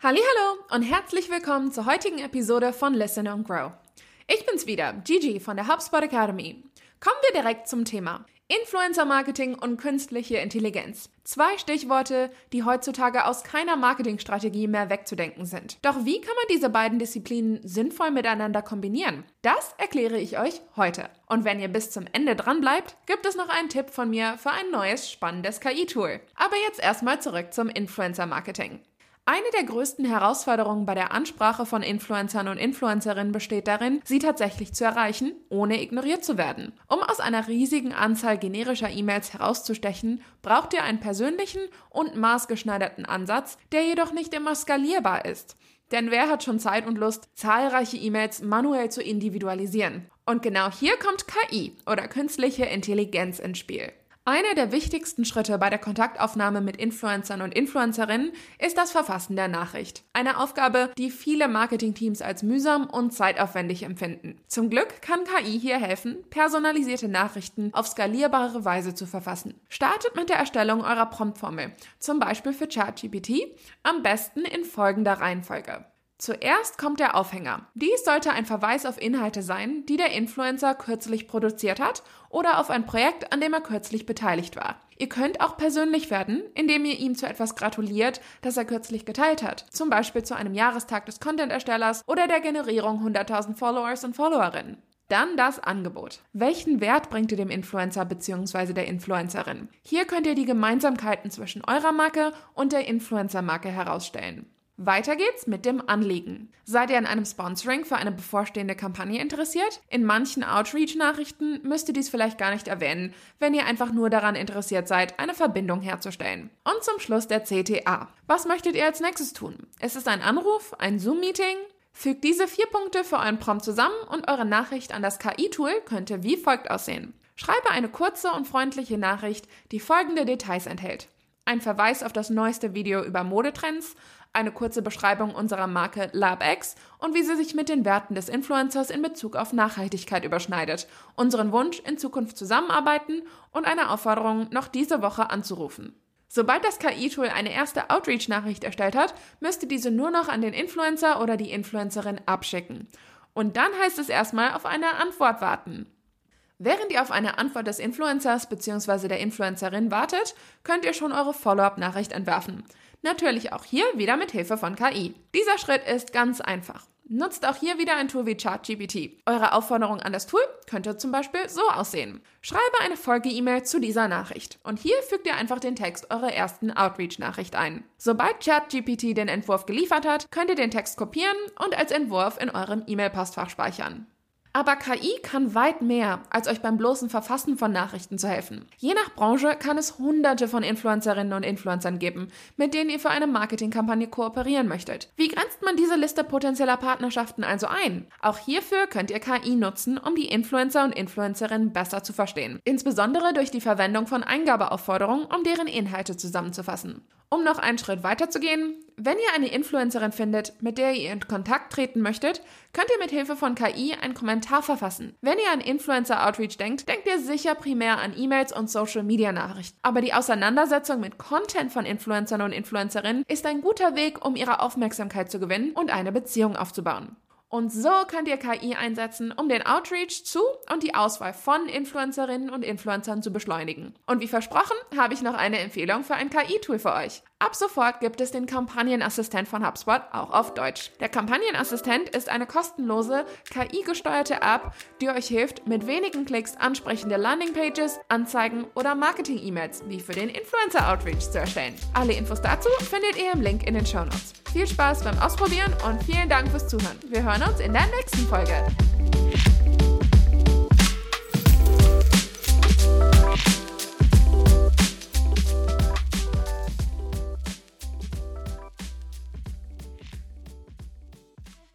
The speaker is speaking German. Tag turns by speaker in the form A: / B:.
A: Hallo und herzlich willkommen zur heutigen Episode von Listen and Grow. Ich bin's wieder, Gigi von der HubSpot Academy. Kommen wir direkt zum Thema. Influencer Marketing und künstliche Intelligenz. Zwei Stichworte, die heutzutage aus keiner Marketingstrategie mehr wegzudenken sind. Doch wie kann man diese beiden Disziplinen sinnvoll miteinander kombinieren? Das erkläre ich euch heute. Und wenn ihr bis zum Ende dran bleibt, gibt es noch einen Tipp von mir für ein neues spannendes KI-Tool. Aber jetzt erstmal zurück zum Influencer Marketing. Eine der größten Herausforderungen bei der Ansprache von Influencern und Influencerinnen besteht darin, sie tatsächlich zu erreichen, ohne ignoriert zu werden. Um aus einer riesigen Anzahl generischer E-Mails herauszustechen, braucht ihr einen persönlichen und maßgeschneiderten Ansatz, der jedoch nicht immer skalierbar ist. Denn wer hat schon Zeit und Lust, zahlreiche E-Mails manuell zu individualisieren? Und genau hier kommt KI oder künstliche Intelligenz ins Spiel. Einer der wichtigsten Schritte bei der Kontaktaufnahme mit Influencern und Influencerinnen ist das Verfassen der Nachricht. Eine Aufgabe, die viele Marketingteams als mühsam und zeitaufwendig empfinden. Zum Glück kann KI hier helfen, personalisierte Nachrichten auf skalierbare Weise zu verfassen. Startet mit der Erstellung eurer Promptformel, zum Beispiel für ChatGPT, am besten in folgender Reihenfolge. Zuerst kommt der Aufhänger. Dies sollte ein Verweis auf Inhalte sein, die der Influencer kürzlich produziert hat oder auf ein Projekt, an dem er kürzlich beteiligt war. Ihr könnt auch persönlich werden, indem ihr ihm zu etwas gratuliert, das er kürzlich geteilt hat. Zum Beispiel zu einem Jahrestag des Content-Erstellers oder der Generierung 100.000 Followers und Followerinnen. Dann das Angebot. Welchen Wert bringt ihr dem Influencer bzw. der Influencerin? Hier könnt ihr die Gemeinsamkeiten zwischen eurer Marke und der Influencer-Marke herausstellen. Weiter geht's mit dem Anliegen. Seid ihr an einem Sponsoring für eine bevorstehende Kampagne interessiert? In manchen Outreach-Nachrichten müsst ihr dies vielleicht gar nicht erwähnen, wenn ihr einfach nur daran interessiert seid, eine Verbindung herzustellen. Und zum Schluss der CTA. Was möchtet ihr als nächstes tun? Ist es ein Anruf, ein Zoom-Meeting? Fügt diese vier Punkte für euren Prompt zusammen und eure Nachricht an das KI-Tool könnte wie folgt aussehen. Schreibe eine kurze und freundliche Nachricht, die folgende Details enthält. Ein Verweis auf das neueste Video über Modetrends, eine kurze Beschreibung unserer Marke LabX und wie sie sich mit den Werten des Influencers in Bezug auf Nachhaltigkeit überschneidet, unseren Wunsch, in Zukunft zusammenarbeiten und eine Aufforderung, noch diese Woche anzurufen. Sobald das KI-Tool eine erste Outreach-Nachricht erstellt hat, müsst ihr diese nur noch an den Influencer oder die Influencerin abschicken. Und dann heißt es erstmal auf eine Antwort warten. Während ihr auf eine Antwort des Influencers bzw. der Influencerin wartet, könnt ihr schon eure Follow-up-Nachricht entwerfen. Natürlich auch hier wieder mit Hilfe von KI. Dieser Schritt ist ganz einfach. Nutzt auch hier wieder ein Tool wie ChatGPT. Eure Aufforderung an das Tool könnte zum Beispiel so aussehen. Schreibe eine Folge-E-Mail zu dieser Nachricht. Und hier fügt ihr einfach den Text eurer ersten Outreach-Nachricht ein. Sobald ChatGPT den Entwurf geliefert hat, könnt ihr den Text kopieren und als Entwurf in eurem E-Mail-Postfach speichern. Aber KI kann weit mehr, als euch beim bloßen Verfassen von Nachrichten zu helfen. Je nach Branche kann es hunderte von Influencerinnen und Influencern geben, mit denen ihr für eine Marketingkampagne kooperieren möchtet. Wie grenzt man diese Liste potenzieller Partnerschaften also ein? Auch hierfür könnt ihr KI nutzen, um die Influencer und Influencerinnen besser zu verstehen. Insbesondere durch die Verwendung von Eingabeaufforderungen, um deren Inhalte zusammenzufassen. Um noch einen Schritt weiter zu gehen, wenn ihr eine Influencerin findet, mit der ihr in Kontakt treten möchtet, könnt ihr mit Hilfe von KI einen Kommentar verfassen. Wenn ihr an Influencer Outreach denkt, denkt ihr sicher primär an E-Mails und Social Media Nachrichten. Aber die Auseinandersetzung mit Content von Influencern und Influencerinnen ist ein guter Weg, um ihre Aufmerksamkeit zu gewinnen und eine Beziehung aufzubauen. Und so könnt ihr KI einsetzen, um den Outreach zu und die Auswahl von Influencerinnen und Influencern zu beschleunigen. Und wie versprochen, habe ich noch eine Empfehlung für ein KI-Tool für euch. Ab sofort gibt es den Kampagnenassistent von HubSpot auch auf Deutsch. Der Kampagnenassistent ist eine kostenlose, KI-gesteuerte App, die euch hilft, mit wenigen Klicks ansprechende Landingpages, Anzeigen oder Marketing-E-Mails wie für den Influencer Outreach zu erstellen. Alle Infos dazu findet ihr im Link in den Show Notes. Viel Spaß beim Ausprobieren und vielen Dank fürs Zuhören. Wir hören uns in der nächsten Folge.